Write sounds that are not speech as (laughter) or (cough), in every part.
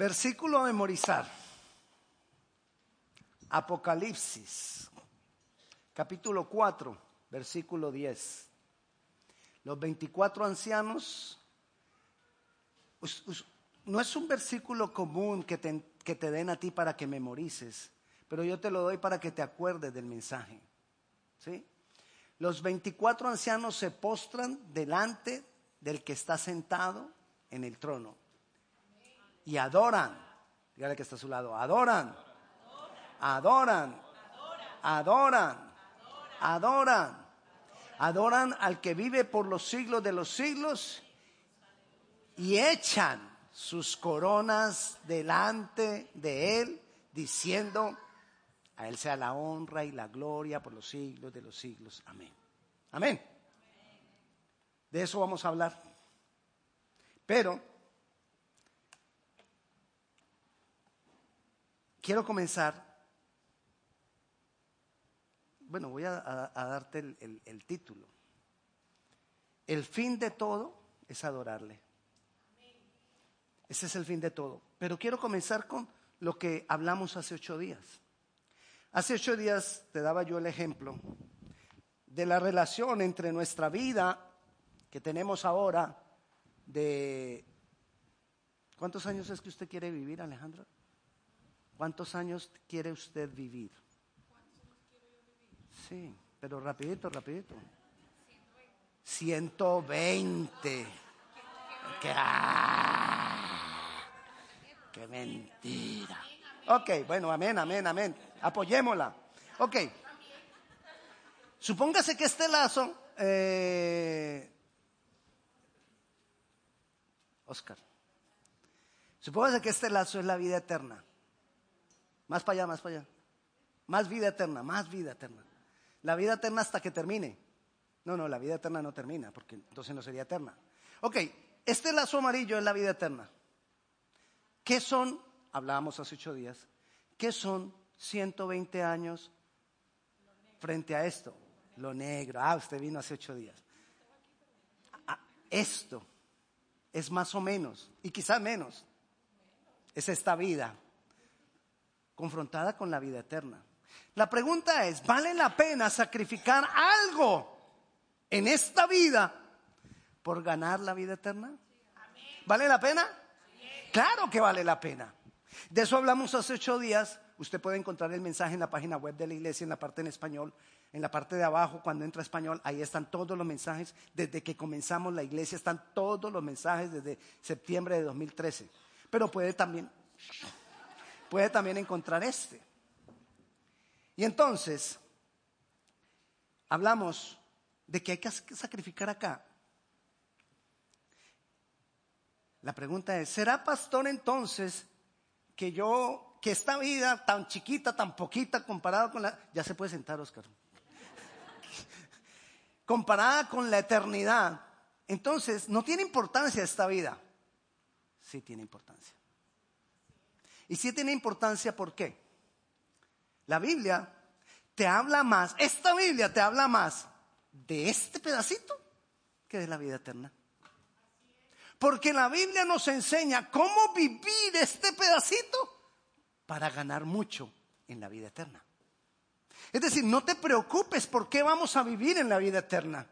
Versículo a memorizar. Apocalipsis, capítulo 4, versículo 10. Los 24 ancianos, no es un versículo común que te, que te den a ti para que memorices, pero yo te lo doy para que te acuerdes del mensaje. ¿Sí? Los 24 ancianos se postran delante del que está sentado en el trono y adoran. Dígale que está a su lado, adoran, adoran, adoran, adoran, adoran al que vive por los siglos de los siglos y echan sus coronas delante de él, diciendo, a él sea la honra y la gloria por los siglos de los siglos. Amén. Amén. De eso vamos a hablar. Pero quiero comenzar. Bueno, voy a, darte el, título. El fin de todo es adorarle. Ese es el fin de todo. Pero quiero comenzar con lo que hablamos hace ocho días. Hace ocho días te daba yo el ejemplo de la relación entre nuestra vida que tenemos ahora de... ¿Cuántos años es que usted quiere vivir, Alejandra? ¿Cuántos años quiere usted vivir? Sí, pero rapidito, rapidito. 120. ¡Qué, ah, ¡Qué mentira! Ok, bueno, amén, amén, amén. Apoyémosla. Ok. Supóngase que este lazo, eh, Oscar, supóngase que este lazo es la vida eterna. Más para allá, más para allá. Más vida eterna, más vida eterna. La vida eterna hasta que termine. No, no, la vida eterna no termina, porque entonces no sería eterna. Ok, este lazo amarillo es la vida eterna. ¿Qué son, hablábamos hace ocho días, qué son 120 años frente a esto? Lo negro. Ah, usted vino hace ocho días. Ah, esto es más o menos, y quizás menos, es esta vida confrontada con la vida eterna. La pregunta es, ¿vale la pena sacrificar algo en esta vida por ganar la vida eterna? ¿Vale la pena? Claro que vale la pena. De eso hablamos hace ocho días. Usted puede encontrar el mensaje en la página web de la iglesia, en la parte en español, en la parte de abajo, cuando entra español, ahí están todos los mensajes. Desde que comenzamos la iglesia están todos los mensajes desde septiembre de 2013. Pero puede también puede también encontrar este. Y entonces, hablamos de que hay que sacrificar acá. La pregunta es, ¿será pastor entonces que yo, que esta vida tan chiquita, tan poquita comparada con la... Ya se puede sentar, Oscar. (laughs) comparada con la eternidad, entonces no tiene importancia esta vida. Sí tiene importancia. Y sí tiene importancia, ¿por qué? La Biblia te habla más, esta Biblia te habla más de este pedacito que de la vida eterna. Porque la Biblia nos enseña cómo vivir este pedacito para ganar mucho en la vida eterna. Es decir, no te preocupes por qué vamos a vivir en la vida eterna.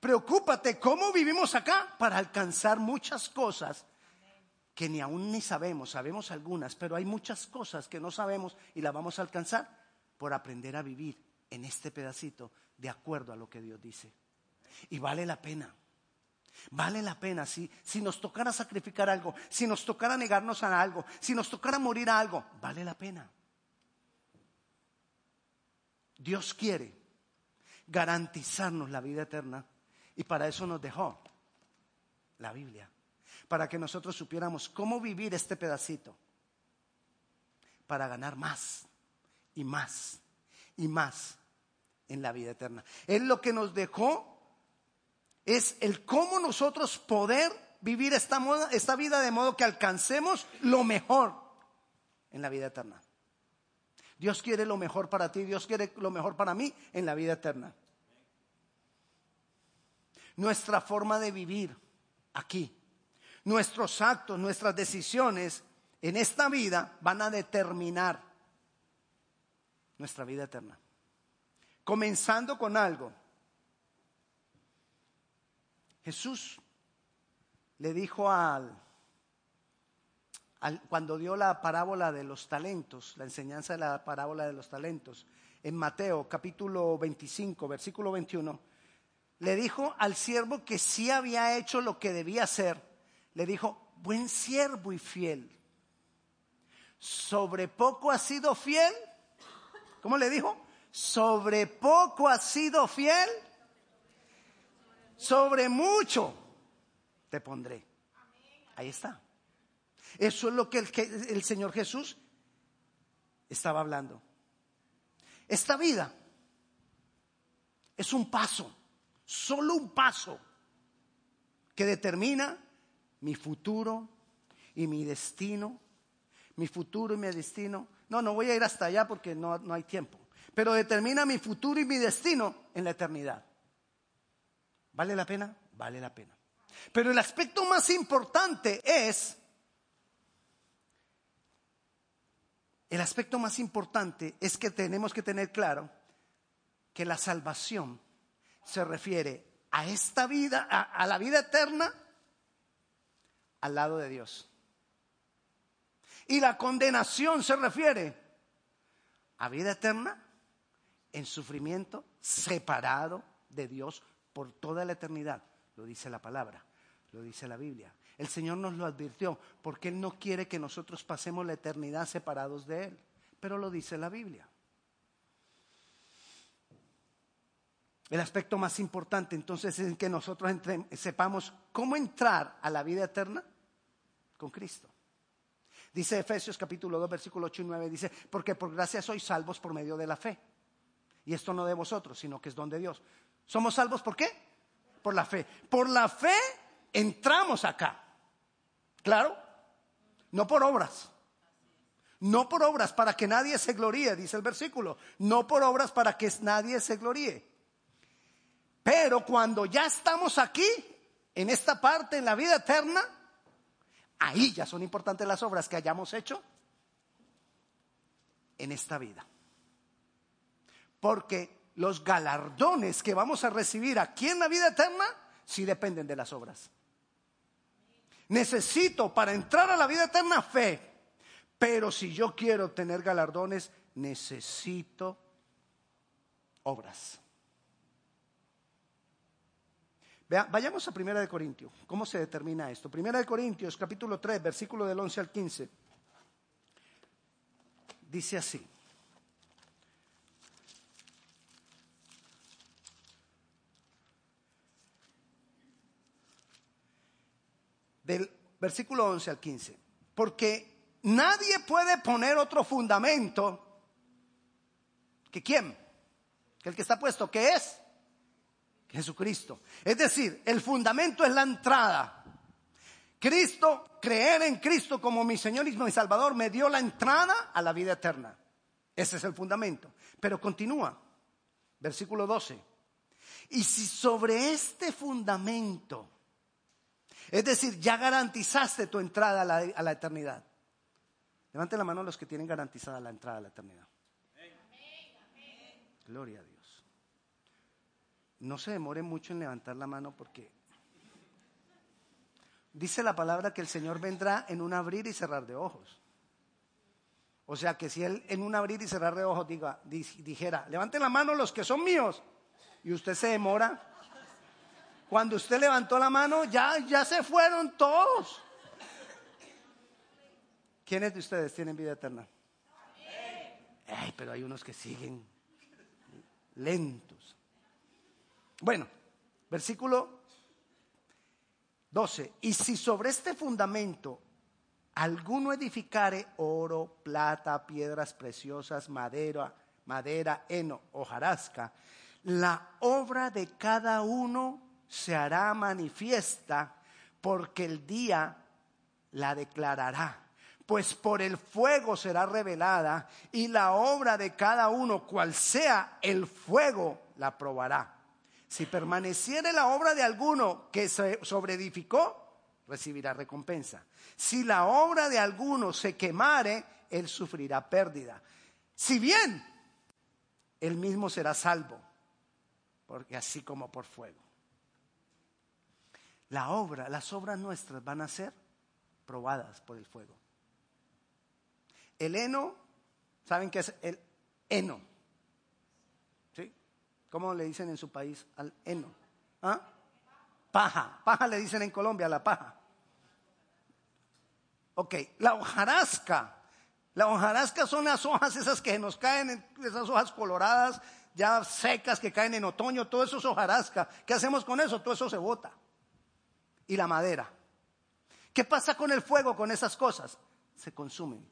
Preocúpate cómo vivimos acá para alcanzar muchas cosas que ni aún ni sabemos, sabemos algunas, pero hay muchas cosas que no sabemos y las vamos a alcanzar por aprender a vivir en este pedacito de acuerdo a lo que Dios dice. Y vale la pena. Vale la pena si, si nos tocara sacrificar algo, si nos tocara negarnos a algo, si nos tocara morir a algo, vale la pena. Dios quiere garantizarnos la vida eterna y para eso nos dejó la Biblia para que nosotros supiéramos cómo vivir este pedacito, para ganar más y más y más en la vida eterna. Él lo que nos dejó es el cómo nosotros poder vivir esta, esta vida de modo que alcancemos lo mejor en la vida eterna. Dios quiere lo mejor para ti, Dios quiere lo mejor para mí en la vida eterna. Nuestra forma de vivir aquí nuestros actos, nuestras decisiones en esta vida van a determinar nuestra vida eterna. Comenzando con algo. Jesús le dijo al, cuando dio la parábola de los talentos, la enseñanza de la parábola de los talentos, en Mateo capítulo 25, versículo 21, le dijo al siervo que sí había hecho lo que debía hacer, le dijo, buen siervo y fiel, sobre poco has sido fiel, ¿cómo le dijo? Sobre poco has sido fiel, sobre mucho te pondré. Ahí está. Eso es lo que el, el Señor Jesús estaba hablando. Esta vida es un paso, solo un paso que determina mi futuro y mi destino. Mi futuro y mi destino. No, no voy a ir hasta allá porque no, no hay tiempo. Pero determina mi futuro y mi destino en la eternidad. ¿Vale la pena? Vale la pena. Pero el aspecto más importante es, el aspecto más importante es que tenemos que tener claro que la salvación se refiere a esta vida, a, la vida eterna, al lado de Dios. Y la condenación se refiere a vida eterna en sufrimiento separado de Dios por toda la eternidad. Lo dice la palabra, lo dice la Biblia. El Señor nos lo advirtió porque Él no quiere que nosotros pasemos la eternidad separados de Él, pero lo dice la Biblia. El aspecto más importante entonces es que nosotros sepamos cómo entrar a la vida eterna con Cristo. Dice Efesios capítulo 2, versículo 8 y 9, dice, porque por gracia sois salvos por medio de la fe. Y esto no de vosotros, sino que es don de Dios. ¿Somos salvos por qué? Por la fe. Por la fe entramos acá. ¿Claro? No por obras. No por obras para que nadie se gloríe, dice el versículo. No por obras para que nadie se gloríe. Pero cuando ya estamos aquí, en esta parte, en la vida eterna, ahí ya son importantes las obras que hayamos hecho en esta vida. Porque los galardones que vamos a recibir aquí en la vida eterna sí dependen de las obras. Necesito para entrar a la vida eterna fe, pero si yo quiero tener galardones, necesito obras. Vayamos a Primera de Corintios. ¿Cómo se determina esto? Primera de Corintios, capítulo 3, versículo del 11 al 15. Dice así. del versículo 11 al 15. Porque nadie puede poner otro fundamento que quién, que el que está puesto, que es Jesucristo. Es decir, el fundamento es la entrada. Cristo, creer en Cristo como mi Señor y mi Salvador, me dio la entrada a la vida eterna. Ese es el fundamento. Pero continúa, versículo 12. Y si sobre este fundamento es decir, ya garantizaste tu entrada a la, eternidad. Levanten la mano los que tienen garantizada la entrada a la eternidad. Gloria a Dios. No se demore mucho en levantar la mano porque dice la palabra que el Señor vendrá en un abrir y cerrar de ojos. O sea que si Él en un abrir y cerrar de ojos diga, dijera, levanten la mano los que son míos, y usted se demora, cuando usted levantó la mano, ya, ya se fueron todos. ¿Quiénes de ustedes tienen vida eterna? Ay, pero hay unos que siguen lentos. Bueno, versículo 12. Y si sobre este fundamento alguno edificare oro, plata, piedras preciosas, madera, madera, heno, hojarasca, la obra de cada uno se hará manifiesta porque el día la declarará. Pues por el fuego será revelada y la obra de cada uno, cual sea el fuego, la probará. Si permaneciere la obra de alguno que se sobreedificó, recibirá recompensa. Si la obra de alguno se quemare, él sufrirá pérdida. Si bien, él mismo será salvo, porque así como por fuego. La obra, las obras nuestras van a ser probadas por el fuego. El heno, ¿saben qué es el heno? ¿Cómo le dicen en su país al heno? ¿Ah? Paja, paja le dicen en Colombia, la paja. Ok, la hojarasca. La hojarasca son las hojas esas que nos caen, esas hojas coloradas, ya secas que caen en otoño, todo eso es hojarasca. ¿Qué hacemos con eso? Todo eso se bota. Y la madera. ¿Qué pasa con el fuego, con esas cosas? Se consumen.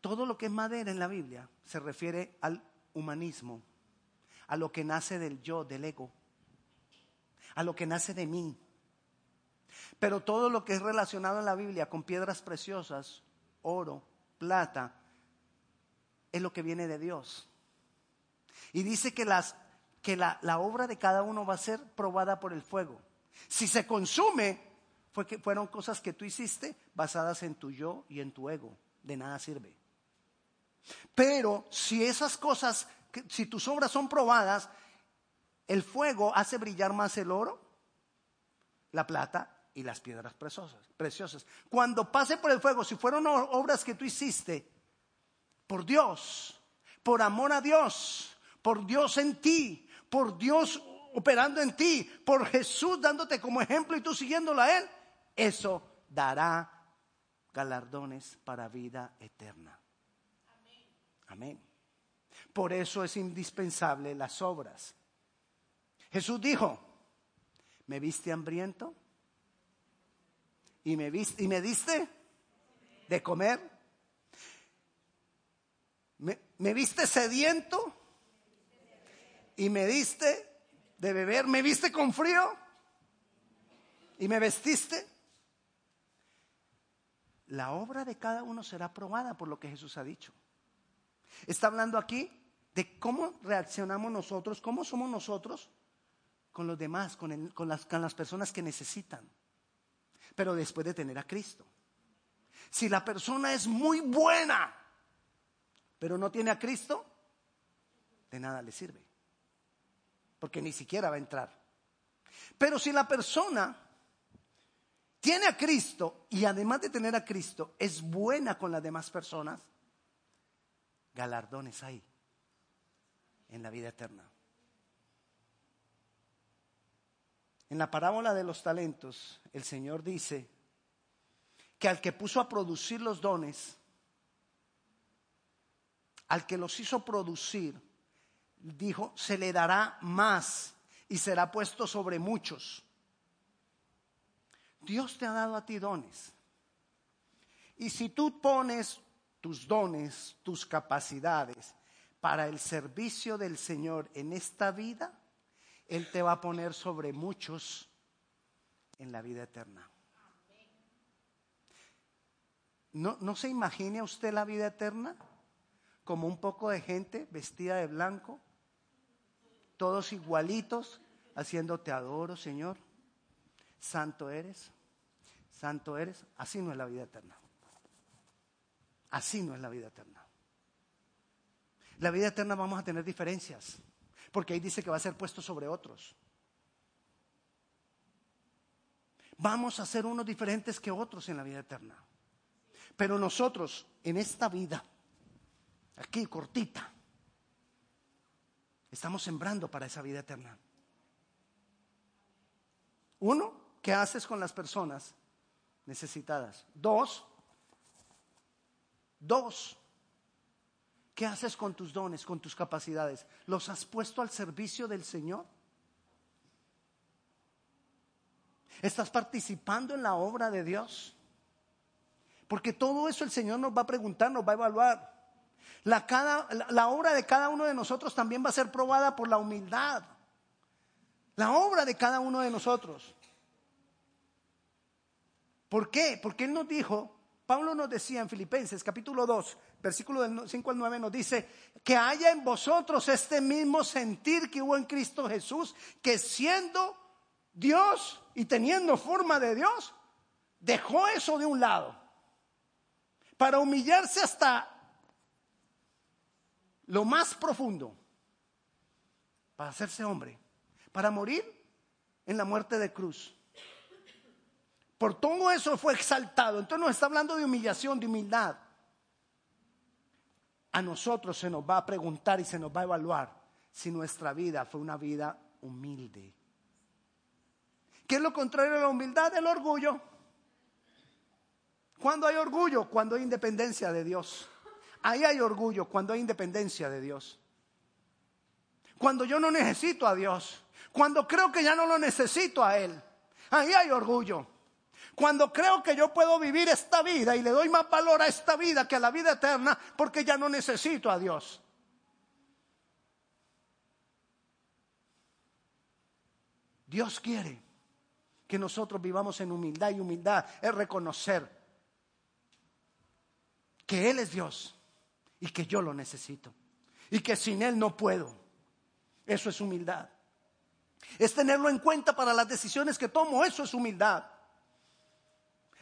Todo lo que es madera en la Biblia se refiere al humanismo, a lo que nace del yo, del ego, a lo que nace de mí. Pero todo lo que es relacionado en la Biblia con piedras preciosas, oro, plata, es lo que viene de Dios. Y dice que, las, que la, la obra de cada uno va a ser probada por el fuego. Si se consume, fue que fueron cosas que tú hiciste basadas en tu yo y en tu ego. De nada sirve. Pero si esas cosas, si tus obras son probadas, el fuego hace brillar más el oro, la plata y las piedras preciosas. preciosas. Cuando pase por el fuego, si fueron obras que tú hiciste por Dios, por amor a Dios, por Dios en ti, por Dios operando en ti, por Jesús dándote como ejemplo y tú siguiéndolo a Él, eso dará galardones para vida eterna. Amén. Por eso es indispensable las obras. Jesús dijo, ¿me viste hambriento? ¿Y me, viste, y me diste de comer? ¿Me, ¿Me viste sediento? ¿Y me diste de beber? ¿Me viste con frío? ¿Y me vestiste? La obra de cada uno será probada por lo que Jesús ha dicho. Está hablando aquí de cómo reaccionamos nosotros, cómo somos nosotros con los demás, con, las, con las personas que necesitan. Pero después de tener a Cristo. Si la persona es muy buena, pero no tiene a Cristo, de nada le sirve. Porque ni siquiera va a entrar. Pero si la persona tiene a Cristo y además de tener a Cristo es buena con las demás personas, galardones hay en la vida eterna. En la parábola de los talentos, el Señor dice que al que puso a producir los dones, al que los hizo producir, dijo, se le dará más y será puesto sobre muchos. Dios te ha dado a ti dones. Y si tú pones tus dones, tus capacidades para el servicio del Señor en esta vida, él te va a poner sobre muchos en la vida eterna. ¿No, ¿No se imagine usted la vida eterna como un poco de gente vestida de blanco, todos igualitos, haciendo te adoro, Señor, santo eres, santo eres? Así no es la vida eterna. Así no es la vida eterna. La vida eterna vamos a tener diferencias. Porque ahí dice que va a ser puesto sobre otros. Vamos a ser unos diferentes que otros en la vida eterna. Pero nosotros, en esta vida, aquí cortita, estamos sembrando para esa vida eterna. Uno, ¿qué haces con las personas necesitadas? Dos, dos, ¿Qué haces con tus dones, con tus capacidades? ¿Los has puesto al servicio del Señor? ¿Estás participando en la obra de Dios? Porque todo eso el Señor nos va a preguntar, nos va a evaluar. La, la, obra de cada uno de nosotros también va a ser probada por la humildad. La obra de cada uno de nosotros. ¿Por qué? Porque Él nos dijo, Pablo nos decía en Filipenses capítulo 2, versículo del 5 al 9 nos dice, que haya en vosotros este mismo sentir que hubo en Cristo Jesús, que siendo Dios, y teniendo forma de Dios, dejó eso de un lado para humillarse hasta lo más profundo, para hacerse hombre, para morir en la muerte de cruz. Por todo eso fue exaltado. Entonces nos está hablando de humillación, de humildad. A nosotros se nos va a preguntar y se nos va a evaluar si nuestra vida fue una vida humilde. ¿Qué es lo contrario de la humildad? El orgullo. ¿Cuándo hay orgullo? Cuando hay independencia de Dios. Ahí hay orgullo, cuando hay independencia de Dios. Cuando yo no necesito a Dios. Cuando creo que ya no lo necesito a Él. Ahí hay orgullo. Cuando creo que yo puedo vivir esta vida y le doy más valor a esta vida que a la vida eterna porque ya no necesito a Dios. Dios quiere que nosotros vivamos en humildad y humildad es reconocer que Él es Dios y que yo lo necesito y que sin Él no puedo. Eso es humildad. Es tenerlo en cuenta para las decisiones que tomo, eso es humildad.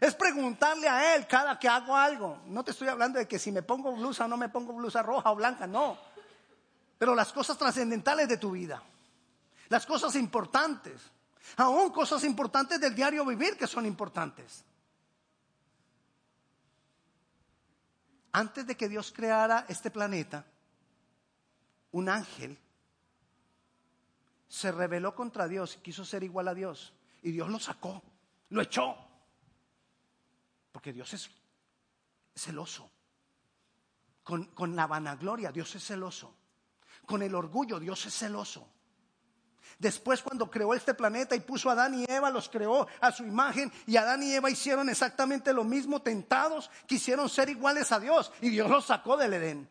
Es preguntarle a Él cada que hago algo. No te estoy hablando de que si me pongo blusa o no me pongo blusa roja o blanca, no. Pero las cosas trascendentales de tu vida, las cosas importantes, Aún cosas importantes del diario vivir que son importantes. Antes de que Dios creara este planeta, un ángel se rebeló contra Dios y quiso ser igual a Dios. Y Dios lo sacó, lo echó. Porque Dios es celoso. Con, con la vanagloria, Dios es celoso. Con el orgullo, Dios es celoso. Después cuando creó este planeta y puso a Adán y Eva, los creó a su imagen y Adán y Eva hicieron exactamente lo mismo, tentados, quisieron ser iguales a Dios y Dios los sacó del Edén.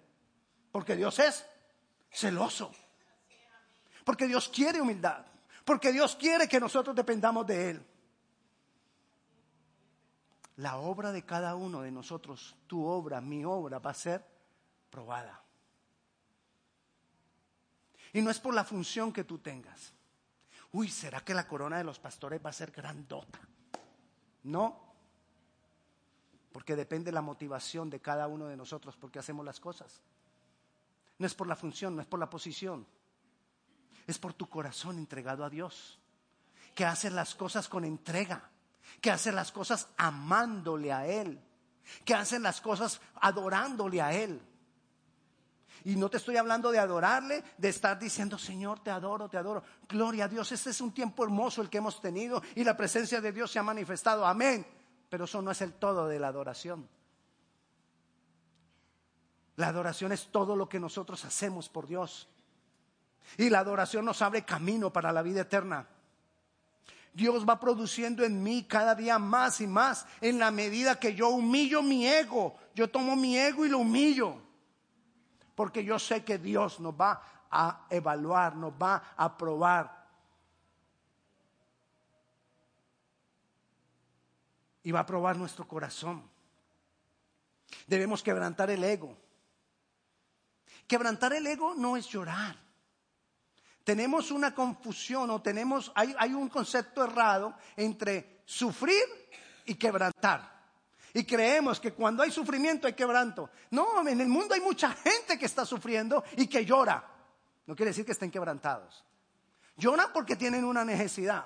Porque Dios es celoso. Porque Dios quiere humildad. Porque Dios quiere que nosotros dependamos de Él. La obra de cada uno de nosotros, tu obra, mi obra, va a ser probada. Y no es por la función que tú tengas. Uy, ¿será que la corona de los pastores va a ser grandota? No. Porque depende la motivación de cada uno de nosotros porque hacemos las cosas. No es por la función, no es por la posición. Es por tu corazón entregado a Dios. Que haces las cosas con entrega. Que haces las cosas amándole a Él. Que haces las cosas adorándole a Él. Y no te estoy hablando de adorarle, de estar diciendo, Señor, te adoro, te adoro. Gloria a Dios, este es un tiempo hermoso el que hemos tenido y la presencia de Dios se ha manifestado. Amén. Pero eso no es el todo de la adoración. La adoración es todo lo que nosotros hacemos por Dios. Y la adoración nos abre camino para la vida eterna. Dios va produciendo en mí cada día más y más en la medida que yo humillo mi ego. Yo tomo mi ego y lo humillo porque yo sé que Dios nos va a evaluar, nos va a probar. Y va a probar nuestro corazón. Debemos quebrantar el ego. Quebrantar el ego no es llorar. Tenemos una confusión o tenemos, hay, hay un concepto errado entre sufrir y quebrantar. Y creemos que cuando hay sufrimiento hay quebranto. No, en el mundo hay mucha gente que está sufriendo y que llora. No quiere decir que estén quebrantados. Lloran porque tienen una necesidad.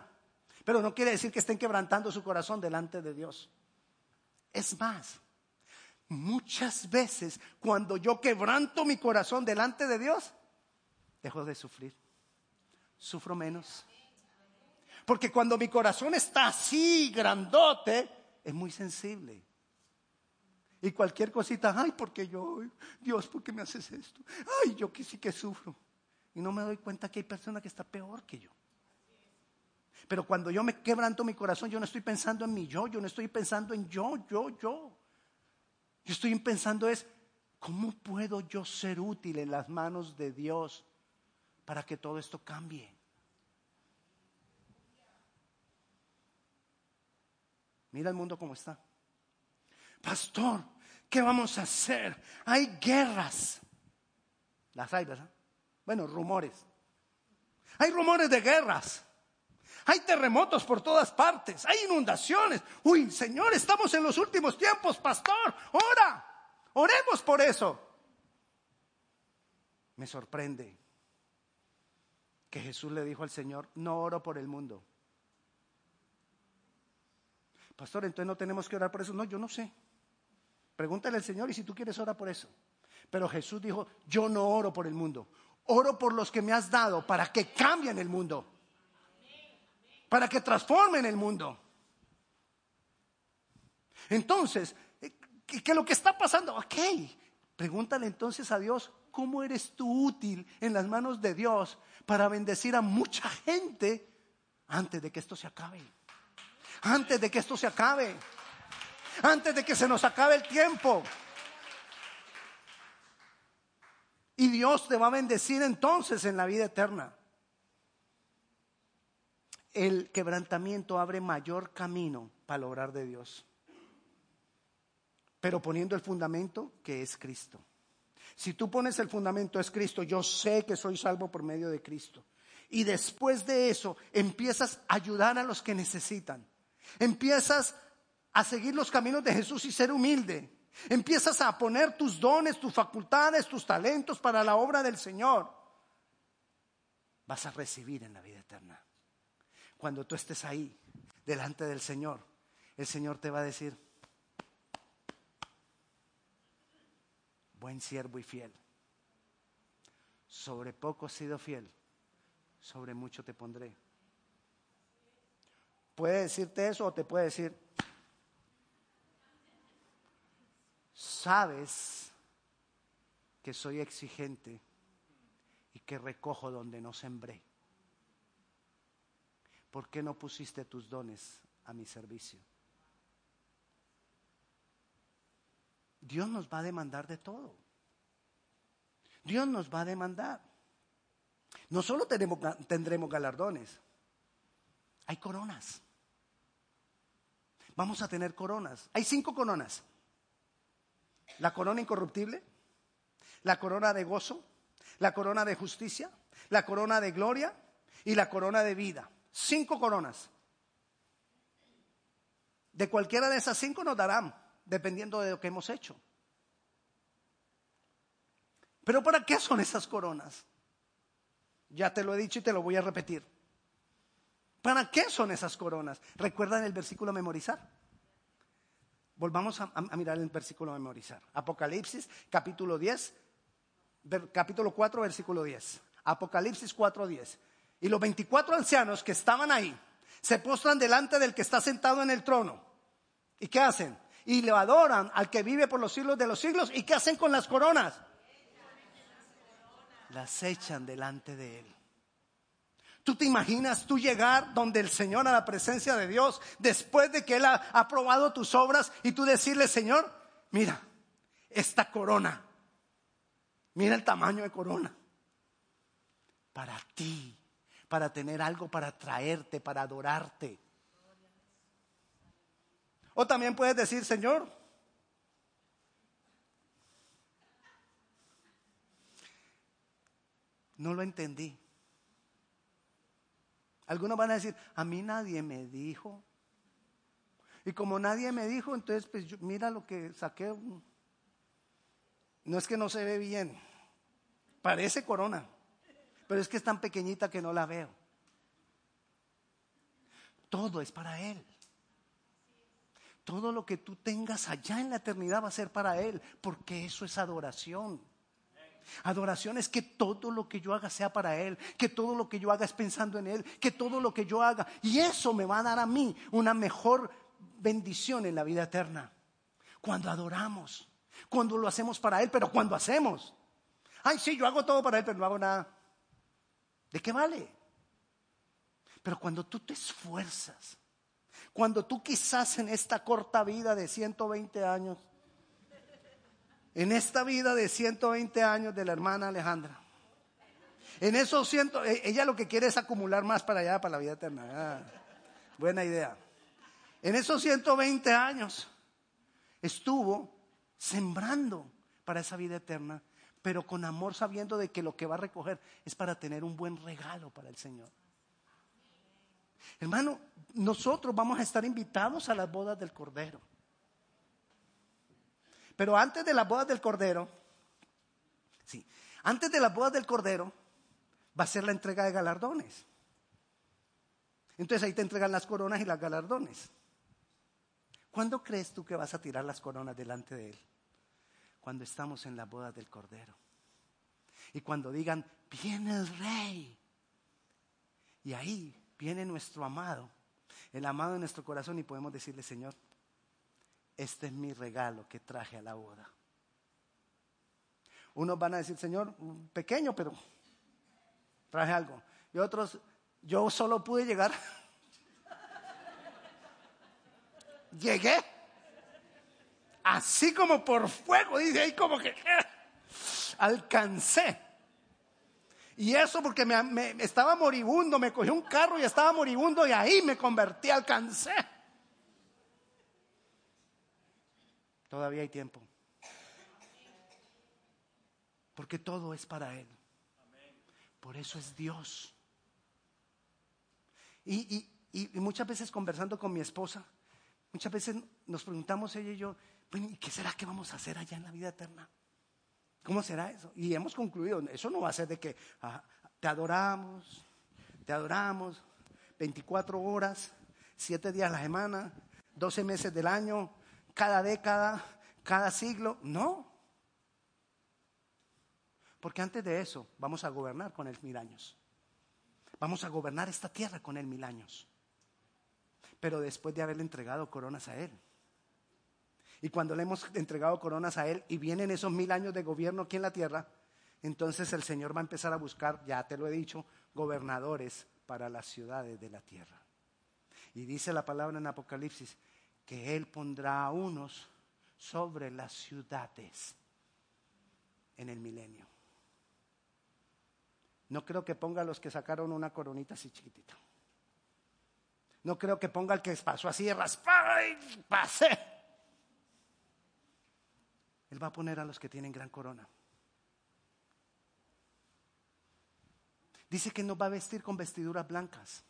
Pero no quiere decir que estén quebrantando su corazón delante de Dios. Es más, muchas veces cuando yo quebranto mi corazón delante de Dios, dejo de sufrir. Sufro menos. Porque cuando mi corazón está así, grandote, es muy sensible. Y cualquier cosita, ay, porque yo, Dios, ¿por qué me haces esto? Ay, yo que sí que sufro. Y no me doy cuenta que hay personas que están peor que yo. Pero cuando yo me quebranto mi corazón, yo no estoy pensando en mi yo, yo no estoy pensando en yo, yo, yo. Yo estoy pensando es, ¿cómo puedo yo ser útil en las manos de Dios para que todo esto cambie? Mira el mundo como está pastor, ¿qué vamos a hacer? Hay guerras. Las hay, ¿verdad? Bueno, rumores. Hay rumores de guerras. Hay terremotos por todas partes, hay inundaciones. Uy, Señor, estamos en los últimos tiempos, pastor, ora, oremos por eso. Me sorprende que Jesús le dijo al Señor, no oro por el mundo. Pastor, entonces no tenemos que orar por eso. No, yo no sé. Pregúntale al Señor y si tú quieres orar por eso. Pero Jesús dijo, yo no oro por el mundo. Oro por los que me has dado para que cambien el mundo. Para que transformen el mundo. Entonces, ¿qué es lo que está pasando? Ok, pregúntale entonces a Dios, ¿cómo eres tú útil en las manos de Dios para bendecir a mucha gente antes de que esto se acabe? Antes de que esto se acabe. Antes de que se nos acabe el tiempo. Y Dios te va a bendecir entonces en la vida eterna. El quebrantamiento abre mayor camino para lograr de Dios. Pero poniendo el fundamento que es Cristo. Si tú pones el fundamento es Cristo, yo sé que soy salvo por medio de Cristo. Y después de eso empiezas a ayudar a los que necesitan. Empiezas a seguir los caminos de Jesús y ser humilde. Empiezas a poner tus dones, tus facultades, tus talentos para la obra del Señor. Vas a recibir en la vida eterna. Cuando tú estés ahí, delante del Señor, el Señor te va a decir, buen siervo y fiel. Sobre poco has sido fiel, sobre mucho te pondré. Puede decirte eso o te puede decir, sabes que soy exigente y que recojo donde no sembré. ¿Por qué no pusiste tus dones a mi servicio? Dios nos va a demandar de todo. Dios nos va a demandar. No solo tenemos, tendremos galardones, hay coronas. Vamos a tener coronas. Hay cinco coronas. La corona incorruptible, la corona de gozo, la corona de justicia, la corona de gloria y la corona de vida. Cinco coronas. De cualquiera de esas cinco nos darán, dependiendo de lo que hemos hecho. Pero ¿para qué son esas coronas? Ya te lo he dicho y te lo voy a repetir. ¿Para qué son esas coronas? ¿Recuerdan el versículo memorizar? Volvamos a, mirar el versículo a memorizar. Apocalipsis, capítulo 10, capítulo 4, versículo 10. Apocalipsis 4, 10. Y los 24 ancianos que estaban ahí se postran delante del que está sentado en el trono. ¿Y qué hacen? Y le adoran al que vive por los siglos de los siglos. ¿Y qué hacen con las coronas? Las echan delante de él. ¿Tú te imaginas tú llegar donde el Señor a la presencia de Dios después de que Él ha aprobado tus obras y tú decirle, Señor, mira, esta corona, mira el tamaño de corona, para ti, para tener algo para traerte, para adorarte. O también puedes decir, Señor, no lo entendí. Algunos van a decir, a mí nadie me dijo. Y como nadie me dijo, entonces pues mira lo que saqué. No es que no se ve bien, parece corona, pero es que es tan pequeñita que no la veo. Todo es para Él. Todo lo que tú tengas allá en la eternidad va a ser para Él, porque eso es adoración. Adoración es que todo lo que yo haga sea para Él, que todo lo que yo haga es pensando en Él, que todo lo que yo haga, y eso me va a dar a mí una mejor bendición en la vida eterna. Cuando adoramos, cuando lo hacemos para Él, pero cuando hacemos. Ay, sí, yo hago todo para Él, pero no hago nada. ¿De qué vale? Pero cuando tú te esfuerzas, cuando tú quizás en esta corta vida de 120 años en esta vida de 120 años de la hermana Alejandra. En esos ciento, e, ella lo que quiere es acumular más para allá, para la vida eterna. Buena idea. En esos 120 años estuvo sembrando para esa vida eterna, pero con amor sabiendo de que lo que va a recoger es para tener un buen regalo para el Señor. Hermano, nosotros vamos a estar invitados a las bodas del Cordero. Pero antes de las bodas del Cordero, sí, antes de las bodas del Cordero va a ser la entrega de galardones. Entonces ahí te entregan las coronas y las galardones. ¿Cuándo crees tú que vas a tirar las coronas delante de Él? Cuando estamos en la boda del Cordero. Y cuando digan, viene el Rey. Y ahí viene nuestro amado, el amado de nuestro corazón y podemos decirle, Señor, este es mi regalo que traje a la boda. Unos van a decir, Señor, pequeño, pero traje algo. Y otros, yo solo pude llegar. (laughs) Llegué. Así como por fuego, dice ahí como que alcancé. Y eso porque me, estaba moribundo, me cogí un carro y estaba moribundo y ahí me convertí, alcancé. Todavía hay tiempo. Porque todo es para Él. Por eso es Dios. Y, muchas veces conversando con mi esposa, muchas veces nos preguntamos ella y yo, bueno, ¿y qué será que vamos a hacer allá en la vida eterna? ¿Cómo será eso? Y hemos concluido, eso no va a ser de que ah, te adoramos, te adoramos 24 horas, 7 días a la semana, 12 meses del año, cada década, cada siglo. No. Porque antes de eso vamos a gobernar con él mil años. Vamos a gobernar esta tierra con él mil años. Pero después de haberle entregado coronas a él. Y cuando le hemos entregado coronas a Él y vienen esos mil años de gobierno aquí en la tierra, entonces el Señor va a empezar a buscar, ya te lo he dicho, gobernadores para las ciudades de la tierra. Y dice la palabra en Apocalipsis que Él pondrá a unos sobre las ciudades en el milenio. No creo que ponga a los que sacaron una coronita así chiquitita. No creo que ponga al que pasó así de raspada y pasé. Él va a poner a los que tienen gran corona. Dice que nos va a vestir con vestiduras blancas.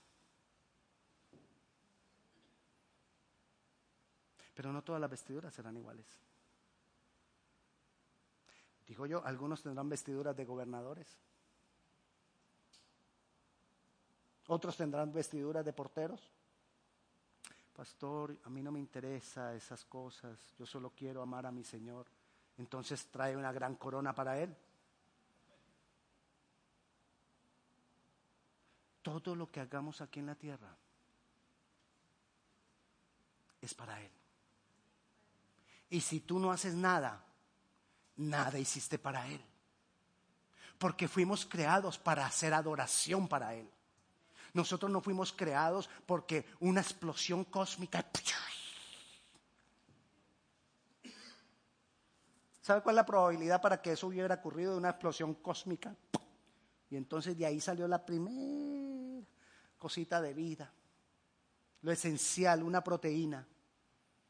Pero no todas las vestiduras serán iguales. Digo yo, algunos tendrán vestiduras de gobernadores. Otros tendrán vestiduras de porteros. Pastor, a mí no me interesa esas cosas. Yo solo quiero amar a mi Señor entonces trae una gran corona para él. Todo lo que hagamos aquí en la tierra es para Él. Y si tú no haces nada, nada hiciste para Él. Porque fuimos creados para hacer adoración para Él. Nosotros no fuimos creados porque una explosión cósmica ¿Sabe cuál es la probabilidad para que eso hubiera ocurrido de una explosión cósmica? Y entonces de ahí salió la primera cosita de vida. Lo esencial, una proteína.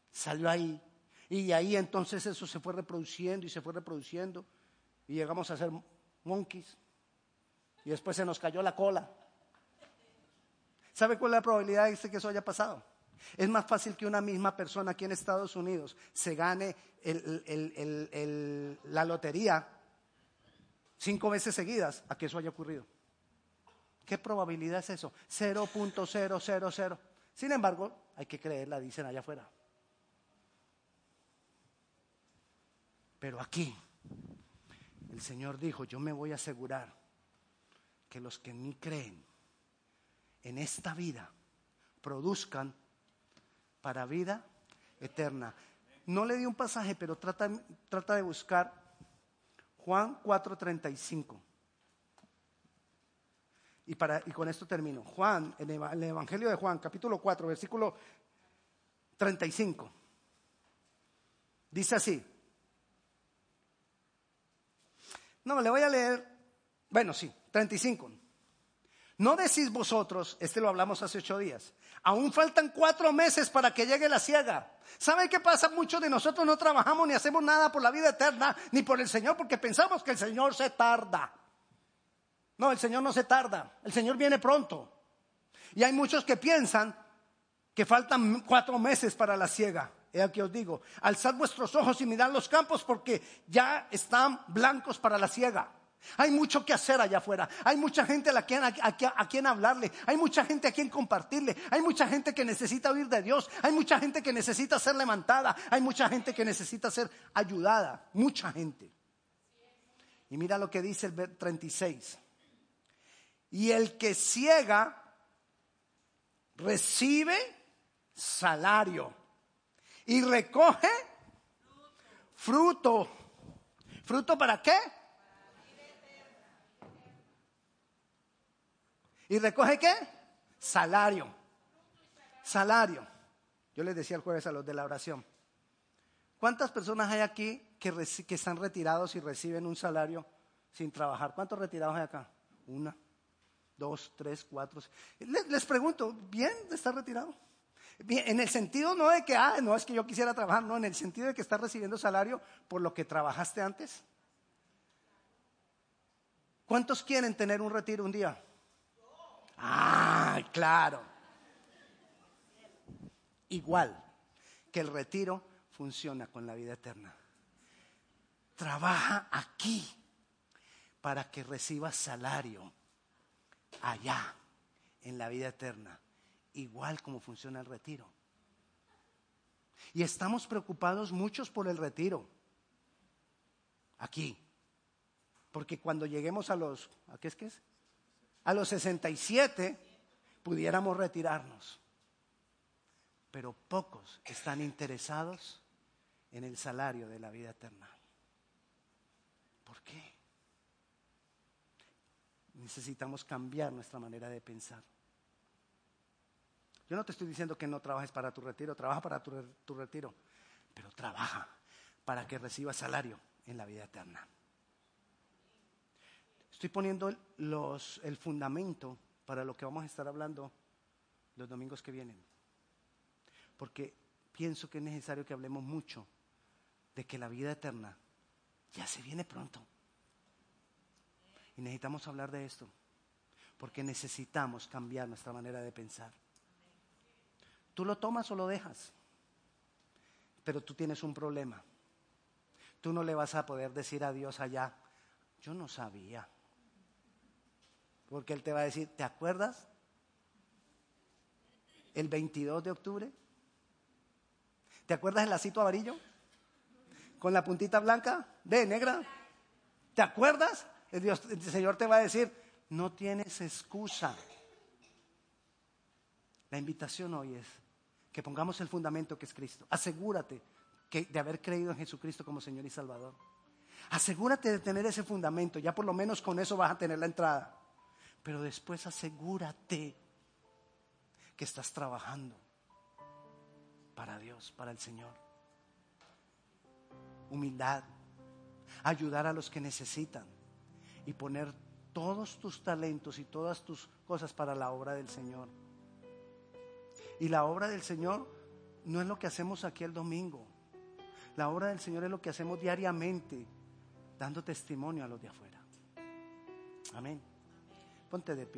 Salió ahí. Y de ahí entonces eso se fue reproduciendo y se fue reproduciendo. Y llegamos a ser monkeys. Y después se nos cayó la cola. ¿Sabe cuál es la probabilidad de que eso haya pasado? Es más fácil que una misma persona aquí en Estados Unidos se gane la lotería cinco veces seguidas a que eso haya ocurrido. ¿Qué probabilidad es eso? 0.000. Sin embargo, hay que creerla, dicen allá afuera. Pero aquí, el Señor dijo, yo me voy a asegurar que los que ni creen en esta vida produzcan para vida eterna. No le di un pasaje, pero trata, trata de buscar Juan 4:35. Y, para, y con esto termino. Juan, en el Evangelio de Juan, capítulo 4, versículo 35. Dice así. No, le voy a leer. Bueno, sí, 35. No decís vosotros, este lo hablamos hace ocho días, aún faltan cuatro meses para que llegue la ciega. ¿Sabe qué pasa? Muchos de nosotros no trabajamos ni hacemos nada por la vida eterna ni por el Señor porque pensamos que el Señor se tarda. No, el Señor no se tarda, el Señor viene pronto. Y hay muchos que piensan que faltan cuatro meses para la siega. He aquí os digo, alzad vuestros ojos y mirad los campos porque ya están blancos para la siega. Hay mucho que hacer allá afuera. Hay mucha gente a quien, a, quien hablarle. Hay mucha gente a quien compartirle. Hay mucha gente que necesita oír de Dios. Hay mucha gente que necesita ser levantada. Hay mucha gente que necesita ser ayudada. Mucha gente. Y mira lo que dice el 36. Y el que ciega recibe salario y recoge fruto. ¿Fruto para qué? ¿Y recoge qué? Salario. Salario. Yo les decía el jueves a los de la oración. ¿Cuántas personas hay aquí que, están retirados y reciben un salario sin trabajar? ¿Cuántos retirados hay acá? Una, dos, tres, cuatro. Les, les pregunto, ¿bien estar retirado? Bien, en el sentido no de que, ah, no es que yo quisiera trabajar, no, en el sentido de que estás recibiendo salario por lo que trabajaste antes. ¿Cuántos quieren tener un retiro un día? Ah, claro. Igual que el retiro funciona con la vida eterna. Trabaja aquí para que recibas salario allá en la vida eterna, igual como funciona el retiro. Y estamos preocupados muchos por el retiro, aquí, porque cuando lleguemos a los, ¿a qué es que es? A los 67 pudiéramos retirarnos. Pero pocos están interesados en el salario de la vida eterna. ¿Por qué? Necesitamos cambiar nuestra manera de pensar. Yo no te estoy diciendo que no trabajes para tu retiro, trabaja para tu, tu retiro, pero trabaja para que recibas salario en la vida eterna. Estoy poniendo los, el fundamento para lo que vamos a estar hablando los domingos que vienen. Porque pienso que es necesario que hablemos mucho de que la vida eterna ya se viene pronto. Y necesitamos hablar de esto. Porque necesitamos cambiar nuestra manera de pensar. Tú lo tomas o lo dejas. Pero tú tienes un problema. Tú no le vas a poder decir a Dios allá, yo no sabía. Porque Él te va a decir, ¿te acuerdas? El 22 de octubre. ¿Te acuerdas el lacito amarillo? Con la puntita blanca, de negra. ¿Te acuerdas? El, Señor te va a decir, no tienes excusa. La invitación hoy es que pongamos el fundamento que es Cristo. Asegúrate que, de haber creído en Jesucristo como Señor y Salvador. Asegúrate de tener ese fundamento. Ya por lo menos con eso vas a tener la entrada. Pero después asegúrate que estás trabajando para Dios, para el Señor. Humildad, ayudar a los que necesitan y poner todos tus talentos y todas tus cosas para la obra del Señor. Y la obra del Señor no es lo que hacemos aquí el domingo. La obra del Señor es lo que hacemos diariamente, dando testimonio a los de afuera. Amén. Ponte de pie.